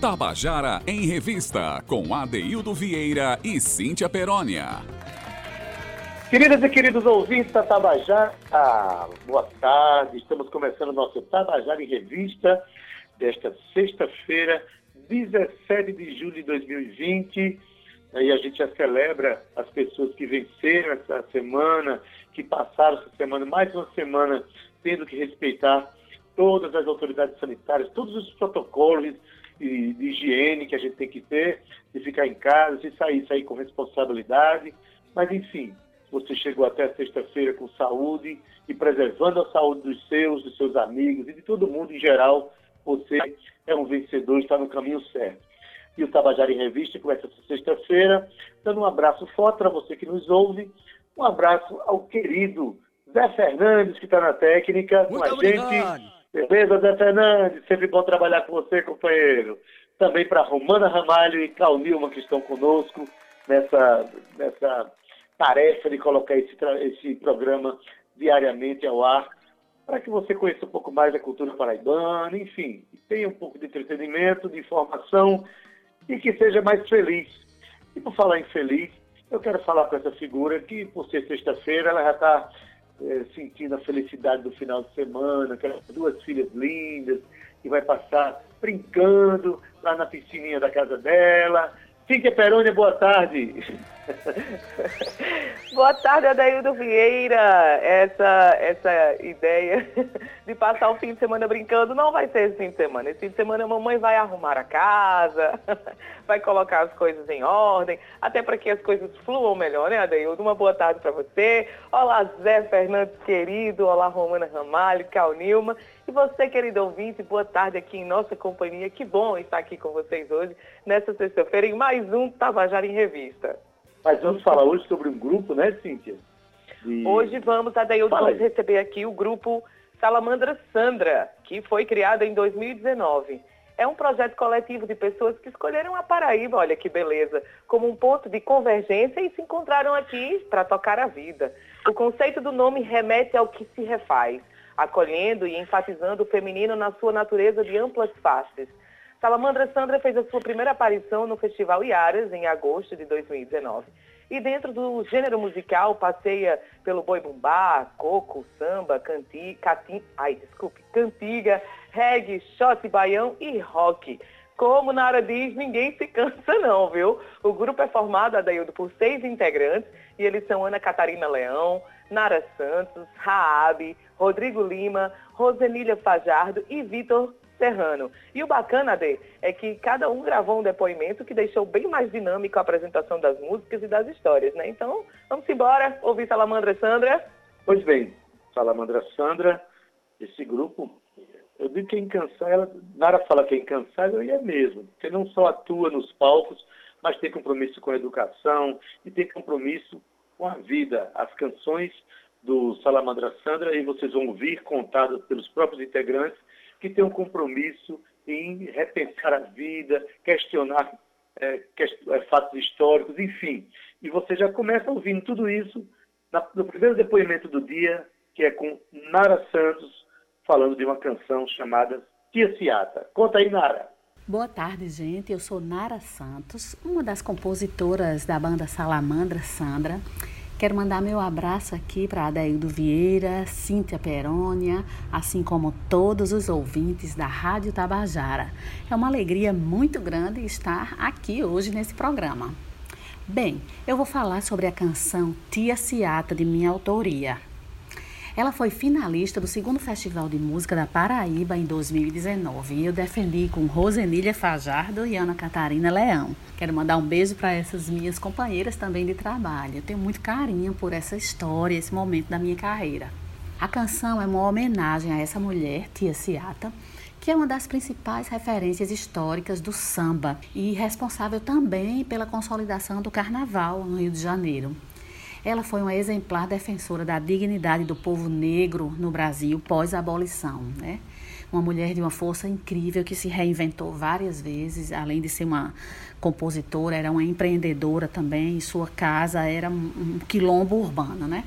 Tabajara em Revista, com Adeildo Vieira e Cíntia Perónia. Queridas e queridos ouvintes da Tabajara, ah, boa tarde. Estamos começando nosso Tabajara em Revista desta sexta-feira, 17 de julho de 2020. Aí a gente já celebra as pessoas que venceram essa semana, que passaram essa semana, mais uma semana, tendo que respeitar todas as autoridades sanitárias, todos os protocolos de, de, higiene que a gente tem que ter, de ficar em casa, de sair, sair com responsabilidade. Mas, enfim, você chegou até sexta-feira com saúde e preservando a saúde dos seus, dos seus amigos e de todo mundo em geral, você é um vencedor, está no caminho certo. E o Tabajara em Revista começa essa sexta-feira, dando um abraço forte para você que nos ouve, um abraço ao querido Zé Fernandes, que está na técnica, Muito com a obrigado. gente. Beleza, Zé Fernandes? Sempre bom trabalhar com você, companheiro. Também para Romana Ramalho e Cal que estão conosco nessa, nessa tarefa de colocar esse, esse programa diariamente ao ar, para que você conheça um pouco mais da cultura paraibana, enfim, tenha um pouco de entretenimento, de informação e que seja mais feliz. E por falar em feliz, eu quero falar com essa figura que, por ser sexta-feira, ela já está é, sentindo a felicidade do final de semana, aquelas duas filhas lindas, que vai passar brincando lá na piscininha da casa dela. Cíntia Perônia, boa tarde. boa tarde, Adaildo Vieira. Essa, essa ideia de passar o fim de semana brincando não vai ser esse fim de semana. Esse fim de semana a mamãe vai arrumar a casa, vai colocar as coisas em ordem, até para que as coisas fluam melhor, né, Adaildo? Uma boa tarde para você. Olá, Zé Fernandes, querido. Olá, Romana Ramalho, Cal Nilma. E você, querido ouvinte, boa tarde aqui em nossa companhia. Que bom estar aqui com vocês hoje, nessa sexta-feira, em mais um Tabajara em Revista. Mas vamos falar hoje sobre um grupo, né, Cíntia? De... Hoje vamos, Adaildo, vamos receber aqui o grupo Salamandra Sandra, que foi criado em 2019. É um projeto coletivo de pessoas que escolheram a Paraíba, olha que beleza, como um ponto de convergência e se encontraram aqui para tocar a vida. O conceito do nome remete ao que se refaz, acolhendo e enfatizando o feminino na sua natureza de amplas faces. Salamandra Sandra fez a sua primeira aparição no Festival Iaras em agosto de 2019. E dentro do gênero musical passeia pelo boi bumbá, coco, samba, canti, catim, ai, desculpe, cantiga, reggae, shot baião e rock. Como Nara diz, ninguém se cansa não, viu? O grupo é formado, Adaildo, por seis integrantes e eles são Ana Catarina Leão, Nara Santos, Raab, Rodrigo Lima, Rosenília Fajardo e Vitor Serrano. E o bacana, Ade, é que cada um gravou um depoimento que deixou bem mais dinâmico a apresentação das músicas e das histórias, né? Então, vamos embora ouvir Salamandra Sandra. Pois bem, Salamandra Sandra, esse grupo, eu digo que é incansável, Nara fala que é incansável e é mesmo, porque não só atua nos palcos, mas tem compromisso com a educação e tem compromisso com a vida. As canções do Salamandra Sandra, e vocês vão ouvir contadas pelos próprios integrantes, que tem um compromisso em repensar a vida, questionar é, é, fatos históricos, enfim. E você já começa ouvindo tudo isso no primeiro depoimento do dia, que é com Nara Santos, falando de uma canção chamada Tia Ciata. Conta aí, Nara. Boa tarde, gente. Eu sou Nara Santos, uma das compositoras da banda Salamandra Sandra. Quero mandar meu abraço aqui para Adaildo Vieira, Cíntia Perônia, assim como todos os ouvintes da Rádio Tabajara. É uma alegria muito grande estar aqui hoje nesse programa. Bem, eu vou falar sobre a canção Tia Ciata, de minha autoria. Ela foi finalista do segundo Festival de Música da Paraíba em 2019 e eu defendi com Rosenília Fajardo e Ana Catarina Leão. Quero mandar um beijo para essas minhas companheiras também de trabalho. Eu tenho muito carinho por essa história, esse momento da minha carreira. A canção é uma homenagem a essa mulher, Tia Ciata, que é uma das principais referências históricas do samba e responsável também pela consolidação do carnaval no Rio de Janeiro. Ela foi uma exemplar defensora da dignidade do povo negro no Brasil pós-abolição, né? Uma mulher de uma força incrível que se reinventou várias vezes, além de ser uma compositora, era uma empreendedora também, sua casa era um quilombo urbano, né?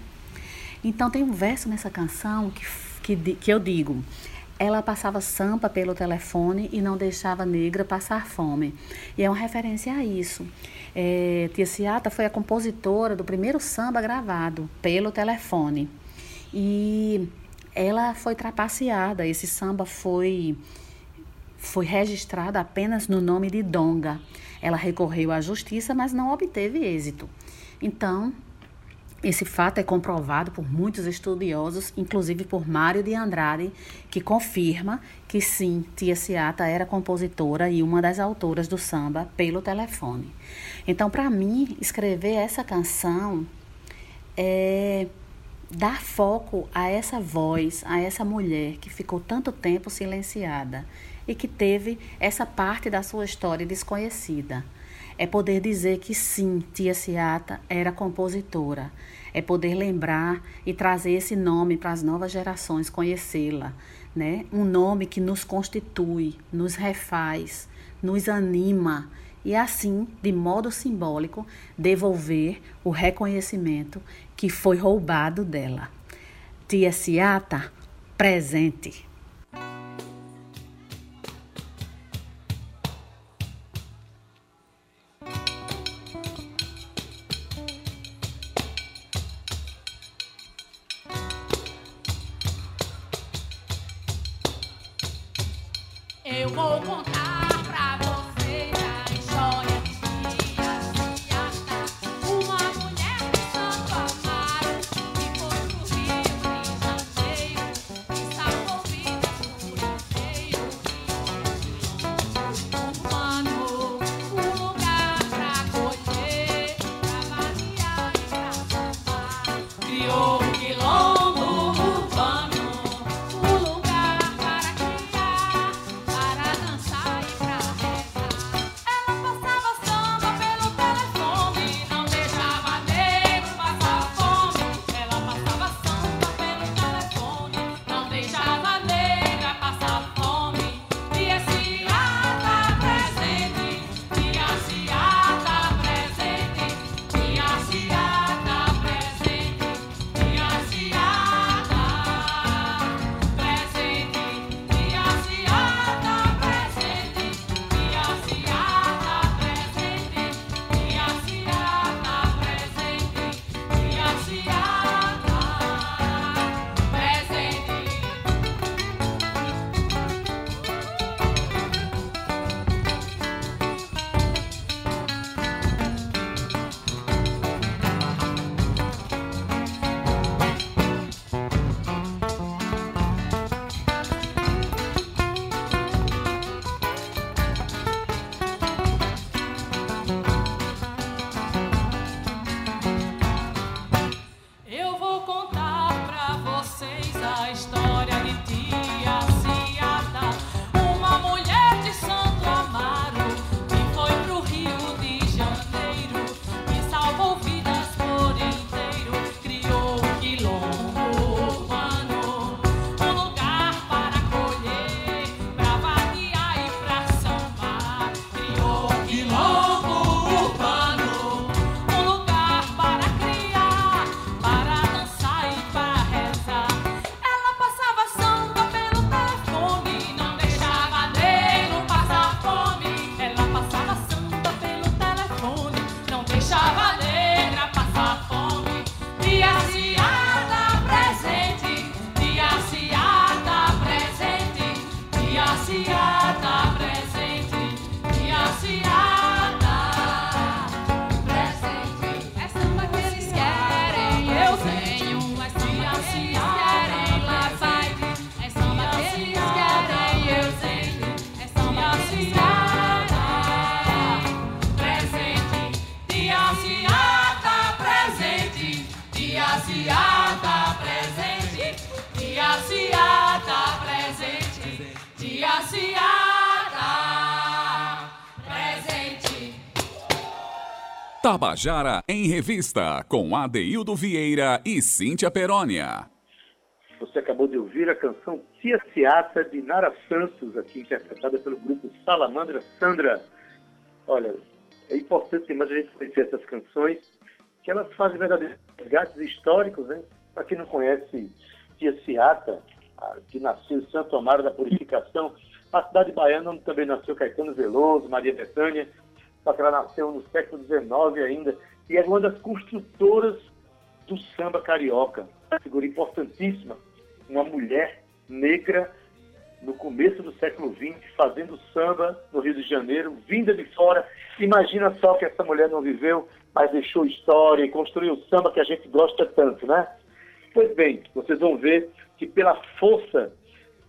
Então tem um verso nessa canção que, que, que eu digo, ela passava samba pelo telefone e não deixava negra passar fome. E é uma referência a isso. É, Tia Ciata foi a compositora do primeiro samba gravado pelo telefone. E ela foi trapaceada. Esse samba foi, foi registrado apenas no nome de Donga. Ela recorreu à justiça, mas não obteve êxito. Então, esse fato é comprovado por muitos estudiosos, inclusive por Mário de Andrade, que confirma que sim, Tia Ciata era compositora e uma das autoras do samba pelo telefone. Então, para mim, escrever essa canção é dar foco a essa voz, a essa mulher que ficou tanto tempo silenciada e que teve essa parte da sua história desconhecida. É poder dizer que sim, Tia Ciata era compositora. É poder lembrar e trazer esse nome para as novas gerações conhecê-la, né? Um nome que nos constitui, nos refaz, nos anima e assim, de modo simbólico, devolver o reconhecimento que foi roubado dela. Tia Ciata, presente. Tabajara em Revista, com Adeildo Vieira e Cíntia Perónia. Você acabou de ouvir a canção Tia Ciata, de Nara Santos, aqui interpretada pelo grupo Salamandra Sandra. Olha, é importante demais a gente conhecer essas canções, que elas fazem verdadeiros resgates históricos, né? Para quem não conhece Tia Ciata, que nasceu em Santo Amaro da Purificação, a cidade baiana onde também nasceu Caetano Veloso, Maria Bethânia, só que ela nasceu no século XIX ainda, e é uma das construtoras do samba carioca, uma figura importantíssima, uma mulher negra no começo do século XX, fazendo samba no Rio de Janeiro, vinda de fora. Imagina só que essa mulher não viveu, mas deixou história e construiu o samba que a gente gosta tanto, né? Pois bem, vocês vão ver que pela força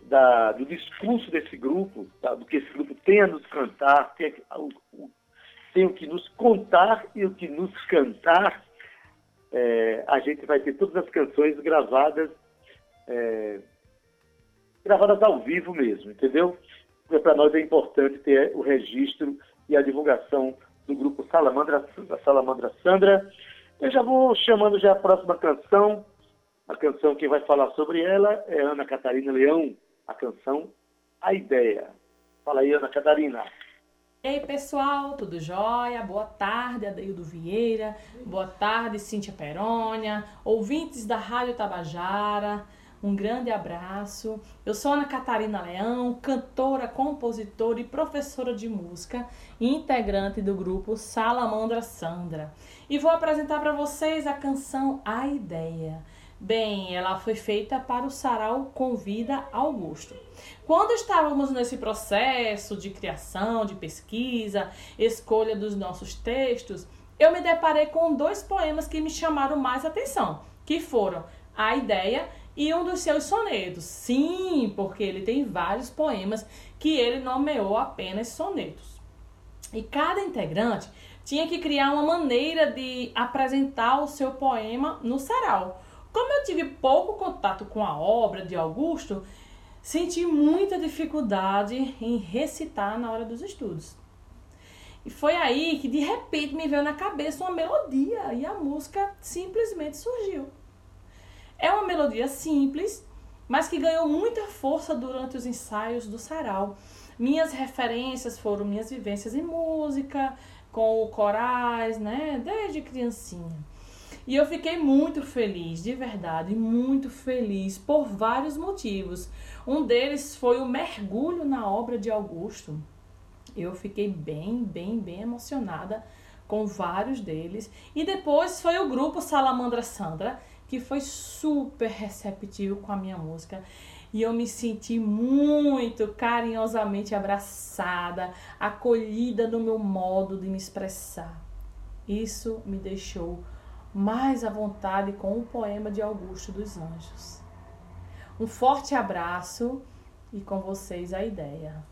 da, do discurso desse grupo, tá, do que esse grupo tem a nos cantar, tem, o, o, tem o que nos contar e o que nos cantar, é, a gente vai ter todas as canções gravadas, é, gravadas ao vivo mesmo, entendeu? Porque para nós é importante ter o registro e a divulgação do grupo Salamandra, Salamandra Sandra. Eu já vou chamando já a próxima canção, a canção que vai falar sobre ela é Ana Catarina Leão, a canção A Ideia. Fala aí, Ana Catarina. Ei, pessoal, tudo jóia? Boa tarde, Adeildo Vieira. Boa tarde, Cíntia Perônia, ouvintes da Rádio Tabajara. Um grande abraço. Eu sou Ana Catarina Leão, cantora, compositora e professora de música, integrante do grupo Salamandra Sandra. E vou apresentar para vocês a canção A Ideia. Bem, ela foi feita para o Sarau Convida Augusto. Quando estávamos nesse processo de criação, de pesquisa, escolha dos nossos textos, eu me deparei com dois poemas que me chamaram mais atenção, que foram A Ideia e um dos seus sonetos. Sim, porque ele tem vários poemas que ele nomeou apenas sonetos. E cada integrante tinha que criar uma maneira de apresentar o seu poema no sarau. Como eu tive pouco contato com a obra de Augusto, senti muita dificuldade em recitar na hora dos estudos. E foi aí que de repente me veio na cabeça uma melodia e a música simplesmente surgiu. É uma melodia simples, mas que ganhou muita força durante os ensaios do sarau. Minhas referências foram minhas vivências em música, com corais, né, desde criancinha. E eu fiquei muito feliz, de verdade, muito feliz por vários motivos. Um deles foi o mergulho na obra de Augusto. Eu fiquei bem, bem, bem emocionada com vários deles. E depois foi o grupo Salamandra Sandra, que foi super receptivo com a minha música. E eu me senti muito carinhosamente abraçada, acolhida no meu modo de me expressar. Isso me deixou mais à vontade com o poema de Augusto dos Anjos. Um forte abraço e com vocês a ideia.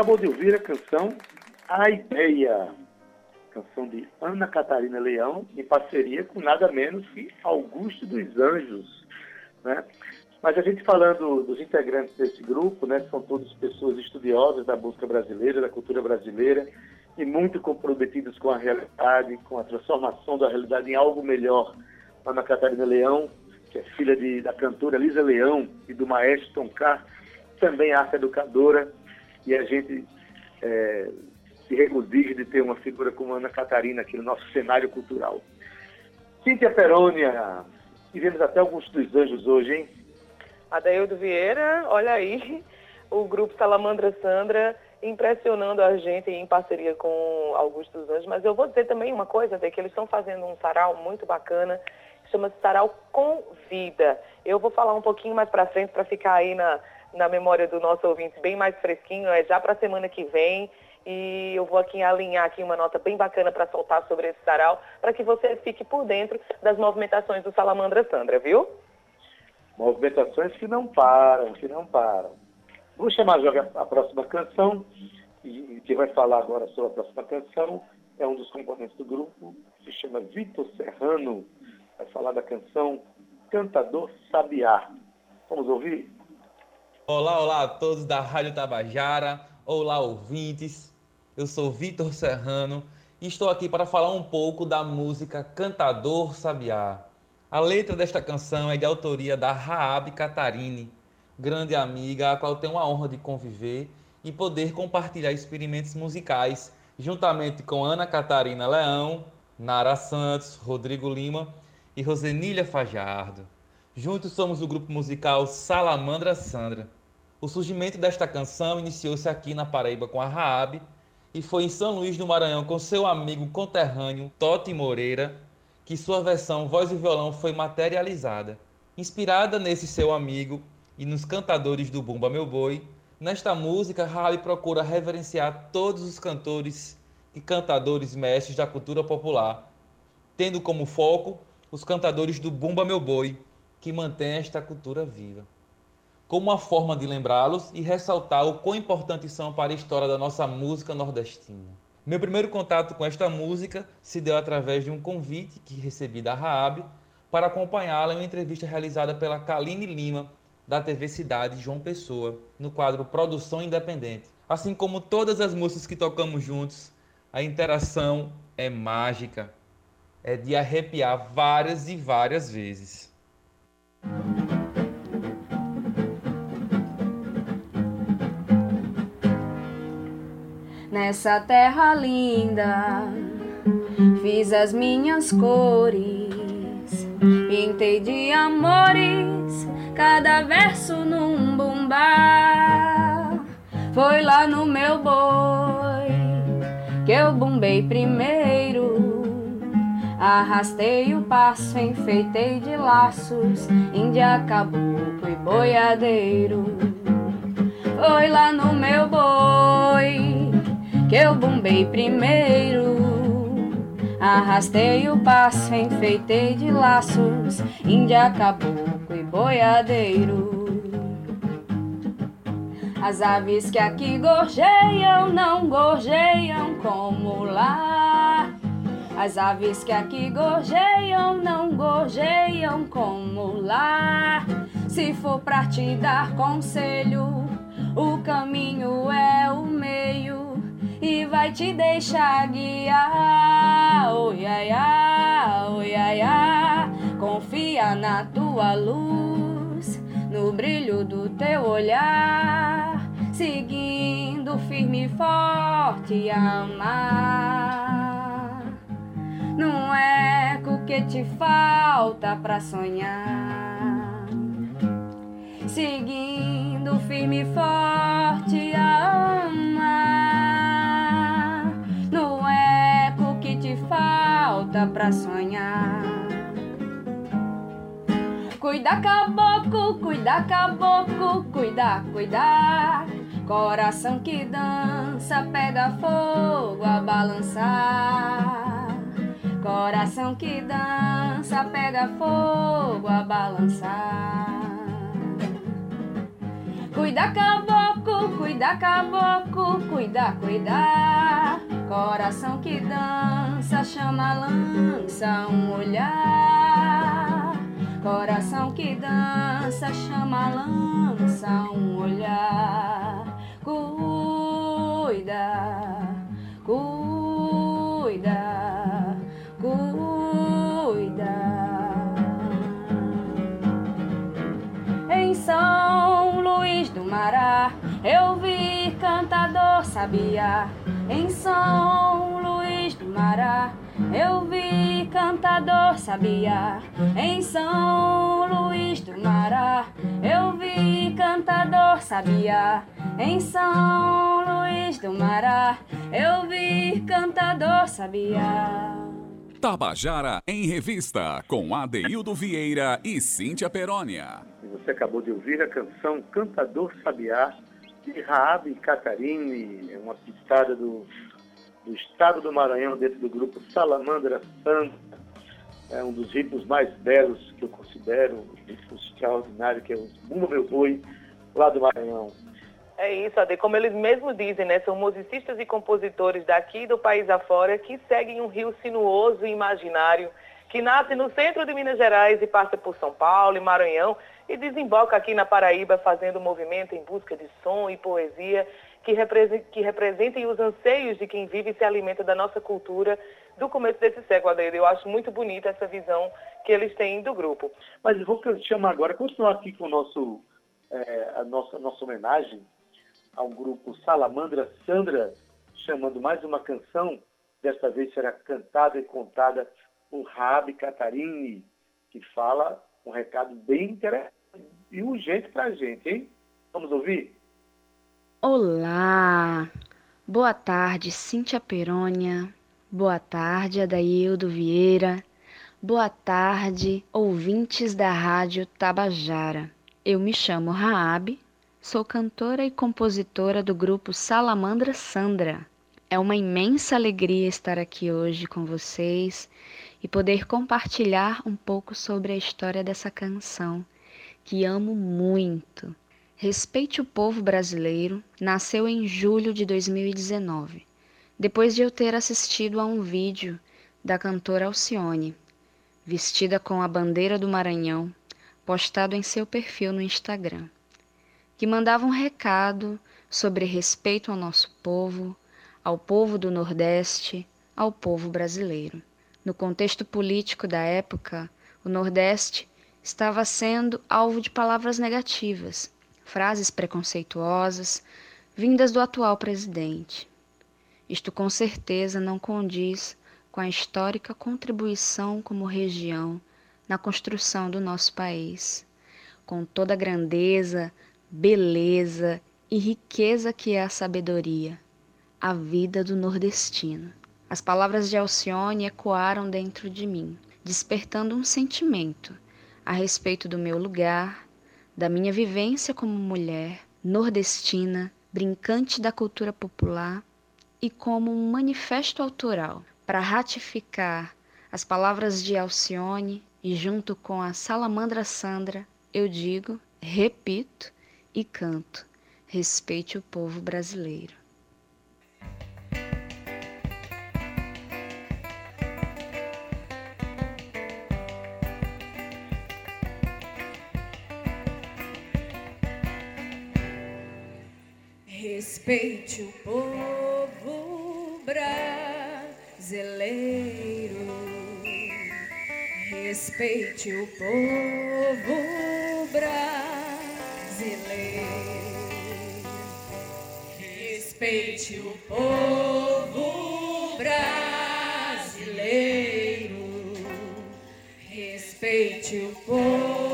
Acabou de ouvir a canção A Ideia. canção de Ana Catarina Leão, em parceria com nada menos que Augusto dos Anjos. Né? Mas a gente falando dos integrantes desse grupo, né, são todas pessoas estudiosas da música brasileira, da cultura brasileira, e muito comprometidas com a realidade, com a transformação da realidade em algo melhor. Ana Catarina Leão, que é filha de, da cantora Lisa Leão e do maestro Tom Carr, também arte educadora, e a gente é, se regozija de ter uma figura como Ana Catarina aqui no nosso cenário cultural. Cíntia Perônia, tivemos até alguns dos anjos hoje, hein? Adaildo Vieira, olha aí, o grupo Salamandra Sandra impressionando a gente em parceria com Augusto dos Anjos, mas eu vou dizer também uma coisa, de que eles estão fazendo um sarau muito bacana, chama-se Sarau com Vida. Eu vou falar um pouquinho mais para frente para ficar aí na, na memória do nosso ouvinte bem mais fresquinho, é já para a semana que vem. E eu vou aqui alinhar aqui uma nota bem bacana para soltar sobre esse sarau, para que você fique por dentro das movimentações do Salamandra Sandra, viu? Movimentações que não param, que não param. Vou chamar já a próxima canção, e que vai falar agora sobre a próxima canção, é um dos componentes do grupo, se chama Vitor Serrano, vai falar da canção Cantador Sabiá. Vamos ouvir? Olá, olá a todos da Rádio Tabajara, olá ouvintes, eu sou Vitor Serrano e estou aqui para falar um pouco da música Cantador Sabiá. A letra desta canção é de autoria da Raab Catarine, grande amiga a qual tenho a honra de conviver e poder compartilhar experimentos musicais juntamente com Ana Catarina Leão, Nara Santos, Rodrigo Lima e Rosenília Fajardo. Juntos somos o grupo musical Salamandra Sandra. O surgimento desta canção iniciou-se aqui na Paraíba com a Raab e foi em São Luís do Maranhão com seu amigo conterrâneo Totti Moreira que sua versão voz e violão foi materializada. Inspirada nesse seu amigo e nos cantadores do Bumba Meu Boi, nesta música Rabi procura reverenciar todos os cantores e cantadores mestres da cultura popular, tendo como foco os cantadores do Bumba Meu Boi, que mantém esta cultura viva. Como uma forma de lembrá-los e ressaltar o quão importantes são para a história da nossa música nordestina. Meu primeiro contato com esta música se deu através de um convite que recebi da Raab para acompanhá-la em uma entrevista realizada pela Kaline Lima, da TV Cidade João Pessoa, no quadro Produção Independente. Assim como todas as músicas que tocamos juntos, a interação é mágica, é de arrepiar várias e várias vezes. Nessa terra linda. Fiz as minhas cores, pintei de amores, cada verso num bumbá. Foi lá no meu boi que eu bumbei primeiro. Arrastei o passo, enfeitei de laços, índia, caboclo e boiadeiro. Foi lá no meu boi que eu bombei primeiro. Arrastei o passo, enfeitei de laços, índia, caboclo e boiadeiro. As aves que aqui gorjeiam não gorjeiam como lá. As aves que aqui gorjeiam não gorjeiam como lá. Se for pra te dar conselho, o caminho é o meio e vai te deixar guiar. Oi, ai, ai. Confia na tua luz, no brilho do teu olhar, seguindo firme e forte amar. Não é o que te falta pra sonhar, seguindo firme e forte volta pra sonhar. Cuida caboclo, cuida caboclo, cuida, cuida. Coração que dança, pega fogo a balançar. Coração que dança, pega fogo a balançar. Cuida caboclo, cuida caboclo, cuida, cuida. Coração que dança, chama, lança um olhar. Coração que dança, chama, lança um olhar. Cuida, cuida, cuida. Em São Luís do Mará, eu vi cantador sabiá. Em São Luís do Mará, eu vi cantador sabia. Em São Luís do Mará, eu vi cantador sabia. Em São Luís do Mará, eu vi cantador sabia. Tabajara em Revista, com Adeildo Vieira e Cíntia Perónia. Você acabou de ouvir a canção Cantador Sabiá, de Raab Catarine, uma pitada do do estado do Maranhão, dentro do grupo Salamandra Santa. É um dos ritmos mais belos que eu considero, um ritmo extraordinário, que é o Bumba Meu Boi, lá do Maranhão. É isso, Ade. Como eles mesmos dizem, né? São musicistas e compositores daqui do país afora que seguem um rio sinuoso e imaginário que nasce no centro de Minas Gerais e passa por São Paulo e Maranhão e desemboca aqui na Paraíba fazendo movimento em busca de som e poesia que, que representem os anseios de quem vive e se alimenta da nossa cultura do começo desse século, Adair. Eu acho muito bonita essa visão que eles têm do grupo. Mas vou chamar agora, continuar aqui com o nosso, é, a, nossa, a nossa homenagem ao grupo Salamandra Sandra, chamando mais uma canção, desta vez será cantada e contada por Rabi Catarini, que fala um recado bem interessante e urgente para a gente, hein? Vamos ouvir? Olá! Boa tarde, Cíntia Perônia. Boa tarde, Adaildo Vieira. Boa tarde, ouvintes da Rádio Tabajara. Eu me chamo Raab, sou cantora e compositora do grupo Salamandra Sandra. É uma imensa alegria estar aqui hoje com vocês e poder compartilhar um pouco sobre a história dessa canção que amo muito Respeite o Povo Brasileiro nasceu em julho de 2019, depois de eu ter assistido a um vídeo da cantora Alcione, vestida com a bandeira do Maranhão, postado em seu perfil no Instagram, que mandava um recado sobre respeito ao nosso povo, ao povo do Nordeste, ao povo brasileiro. No contexto político da época, o Nordeste estava sendo alvo de palavras negativas frases preconceituosas vindas do atual presidente. Isto com certeza não condiz com a histórica contribuição como região na construção do nosso país, com toda a grandeza, beleza e riqueza que é a sabedoria, a vida do nordestino. As palavras de Alcione ecoaram dentro de mim, despertando um sentimento a respeito do meu lugar da minha vivência como mulher nordestina, brincante da cultura popular e como um manifesto autoral para ratificar as palavras de Alcione e junto com a Salamandra Sandra, eu digo, repito e canto: respeite o povo brasileiro. Respeite o povo brasileiro. Respeite o povo brasileiro. Respeite o povo brasileiro. Respeite o povo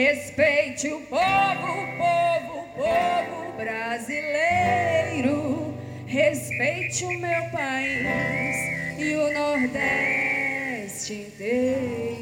Respeite o povo, povo, povo brasileiro. Respeite o meu país e o Nordeste inteiro.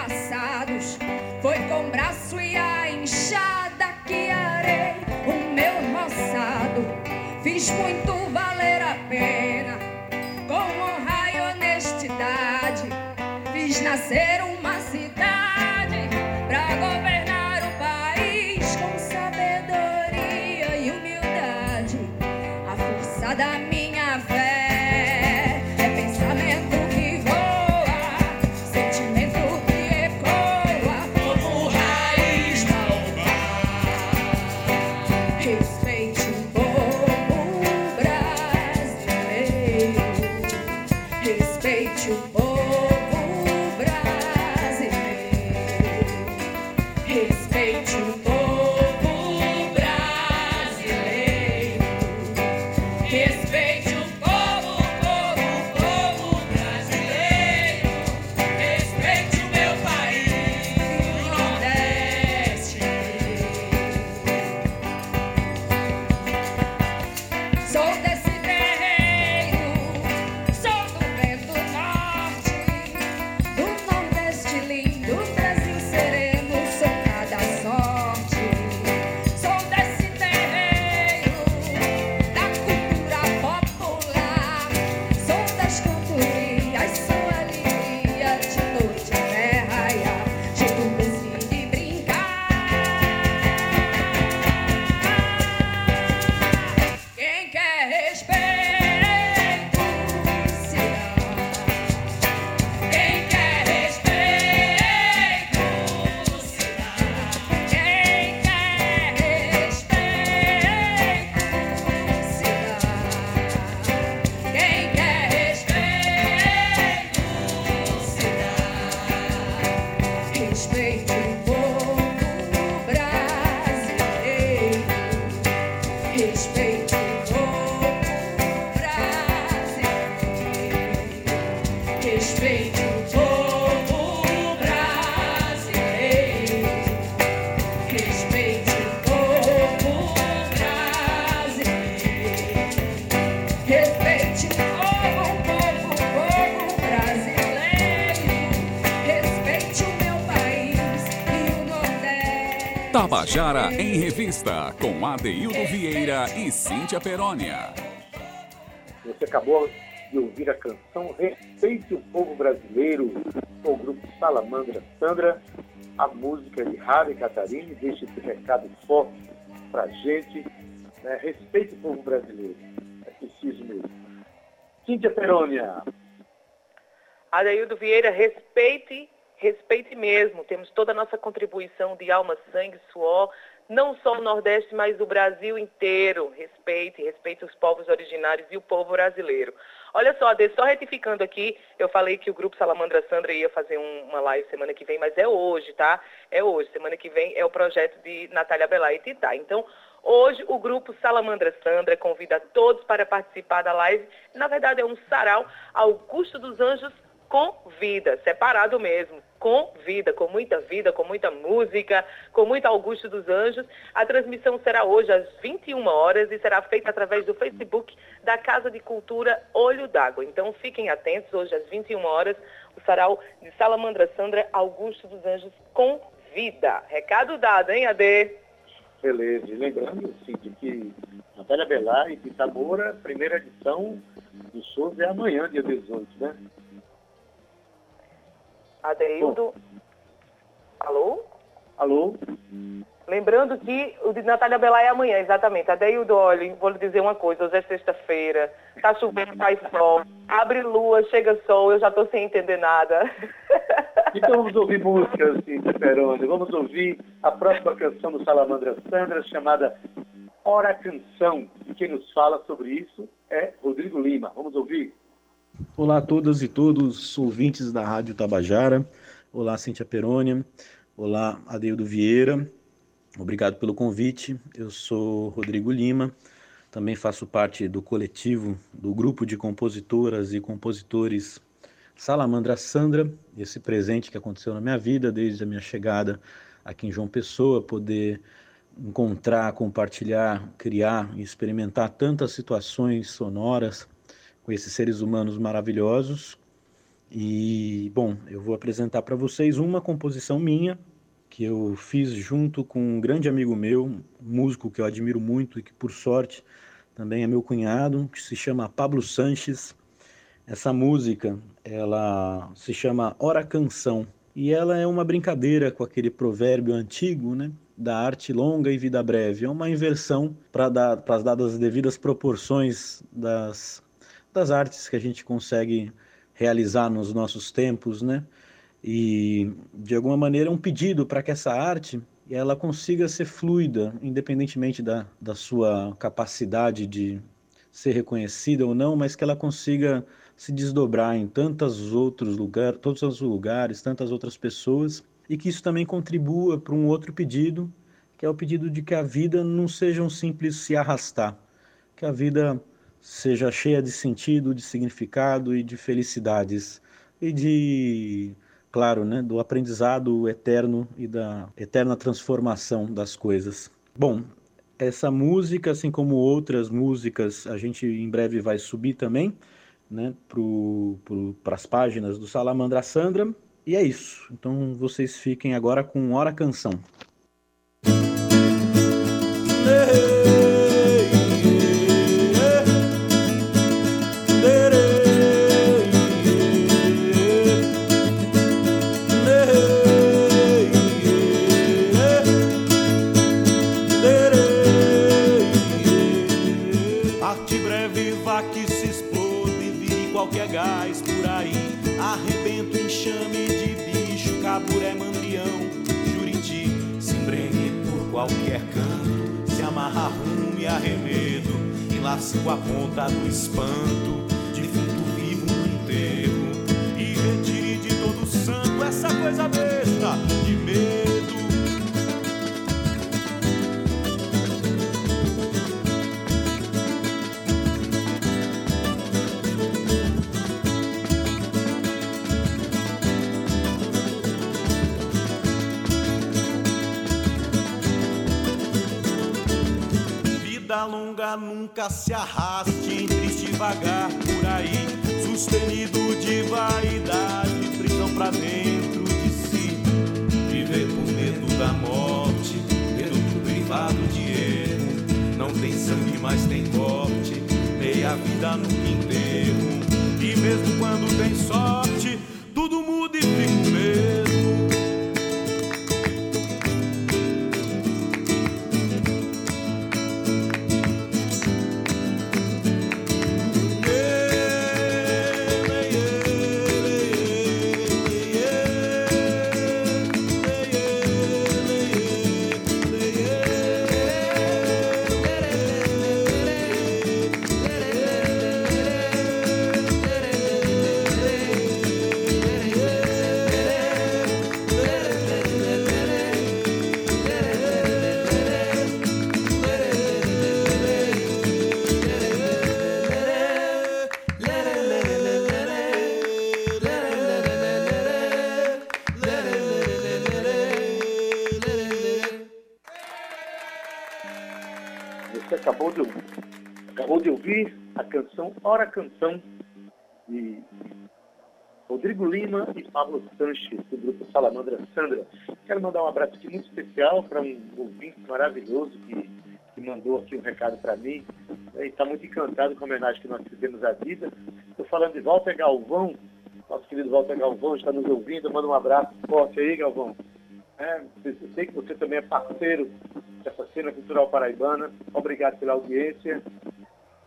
Antepassados. Foi com braço e a enxada que arei o meu roçado. Fiz muito valer a pena, com honra e honestidade. Fiz nascer uma Tabajara em Revista, com Adeildo Vieira e Cíntia Perónia. Você acabou de ouvir a canção Respeite o Povo Brasileiro, com o grupo Salamandra Sandra. A música de Ravi Catarine deixa esse recado forte pra gente. Né? Respeite o povo brasileiro. É preciso mesmo. Cíntia Perônia. Adeildo Vieira, respeite, respeite mesmo. Temos toda a nossa contribuição de alma, sangue, suor, não só o Nordeste, mas o Brasil inteiro. Respeite, respeite os povos originários e o povo brasileiro. Olha só, Ade, só retificando aqui, eu falei que o grupo Salamandra Sandra ia fazer um- uma live semana que vem, mas é hoje, tá? É hoje. Semana que vem é o projeto de Natália Belá e Titá. Então, Hoje, o grupo Salamandra Sandra convida todos para participar da live. Na verdade, é um sarau Augusto dos Anjos com vida, separado mesmo, com vida, com muita vida, com muita música, com muito Augusto dos Anjos. A transmissão será hoje às 21 horas e será feita através do Facebook da Casa de Cultura Olho d'Água. Então, fiquem atentos, hoje às 21 horas, o sarau de Salamandra Sandra Augusto dos Anjos com vida. Recado dado, hein, Ade? Beleza. E lembrando, assim, de que Natália Belar e Moura, primeira edição do show é amanhã, dia 18, né? Adeildo. Alô? Alô? Lembrando que o de Natália Belá é amanhã, exatamente. Adeildo, olha, vou lhe dizer uma coisa, hoje é sexta-feira, tá chovendo, faz sol, abre lua, chega sol, eu já tô sem entender nada. Então vamos ouvir música, assim, Peroni. Vamos ouvir a próxima canção do Salamandra Sandra, chamada Hora Canção. E quem nos fala sobre isso é Rodrigo Lima. Vamos ouvir? Olá a todas e todos, ouvintes da Rádio Tabajara. Olá, Cíntia Perônia. Olá, Adeildo Vieira. Obrigado pelo convite. Eu sou Rodrigo Lima. Também faço parte do coletivo, do grupo de compositoras e compositores Salamandra Sandra. Esse presente que aconteceu na minha vida desde a minha chegada aqui em João Pessoa, poder encontrar, compartilhar, criar e experimentar tantas situações sonoras com esses seres humanos maravilhosos E, bom, eu vou apresentar para vocês uma composição minha que eu fiz junto com um grande amigo meu, um músico que eu admiro muito e que, por sorte, também é meu cunhado, que se chama Pablo Sanches. Essa música, ela se chama Hora Canção e ela é uma brincadeira com aquele provérbio antigo, né? Da arte longa e vida breve. É uma inversão para dar para as dadas devidas proporções das, das artes que a gente consegue realizar nos nossos tempos, né? E de alguma maneira é um pedido para que essa arte ela consiga ser fluida, independentemente da, da sua capacidade de ser reconhecida ou não, mas que ela consiga se desdobrar em tantos outros lugares, todos os lugares, tantas outras pessoas, e que isso também contribua para um outro pedido, que é o pedido de que a vida não seja um simples se arrastar, que a vida seja cheia de sentido, de significado e de felicidades e de, claro, né, do aprendizado eterno e da eterna transformação das coisas. Bom, essa música, assim como outras músicas, a gente em breve vai subir também né, para as páginas do Salamandra Sandra. E é isso. Então vocês fiquem agora com Hora Canção. Lasco a ponta do espanto, nunca se arraste. Triste vagar por aí, sustenido de vaidade, prisão pra dentro de si, viver por medo da morte, medo privado de erro, não tem sangue, mas tem corte, meia vida no enterro, e mesmo quando tem sorte, Hora Canção, de Rodrigo Lima e Pablo Sanches, do grupo Salamandra Sandra. Quero mandar um abraço aqui muito especial para um ouvinte maravilhoso que, que mandou aqui um recado para mim. Está muito encantado com a homenagem que nós fizemos à vida. Estou falando de Walter Galvão, nosso querido Walter Galvão está nos ouvindo. Manda um abraço forte aí, Galvão. É, eu sei que você também é parceiro dessa cena cultural paraibana. Obrigado pela audiência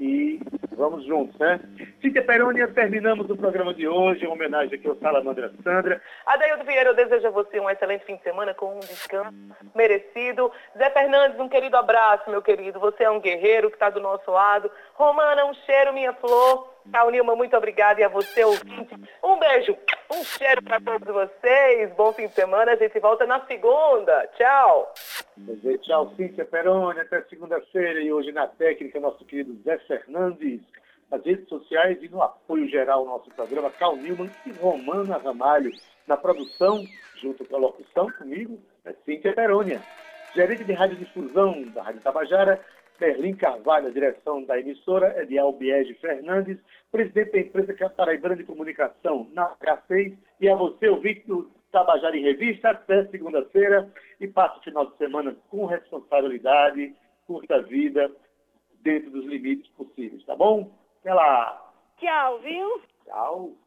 e vamos juntos, né? Cíntia Perônia, terminamos o programa de hoje, em homenagem aqui ao Salamandra Sandra. Adeildo Vieira, eu desejo a você um excelente fim de semana com um descanso merecido. Zé Fernandes, um querido abraço, meu querido. Você é um guerreiro que está do nosso lado. Romana, um cheiro, minha flor. Ao Nilma, muito obrigada. E a você, ouvinte, um beijo, um cheiro para todos vocês. Bom fim de semana. A gente volta na segunda. Tchau. Tchau, Cíntia Peroni. Até segunda-feira. E hoje na técnica, nosso querido Zé Fernandes. Nas redes sociais e no apoio geral ao nosso programa, Cal Nilman e Romana Ramalho. Na produção, junto com a locução, comigo, é Cíntia Perônia. Gerente de radiodifusão da Rádio Tabajara, Berlim Carvalho, a direção da emissora é de Albiege Fernandes, presidente da empresa Paraibana de Comunicação, na H6, e a você, ouvinte do Tabajara em Revista, até segunda-feira, e passe o final de semana com responsabilidade, curta a vida, dentro dos limites possíveis, tá bom? Até lá! Tchau, viu? Tchau!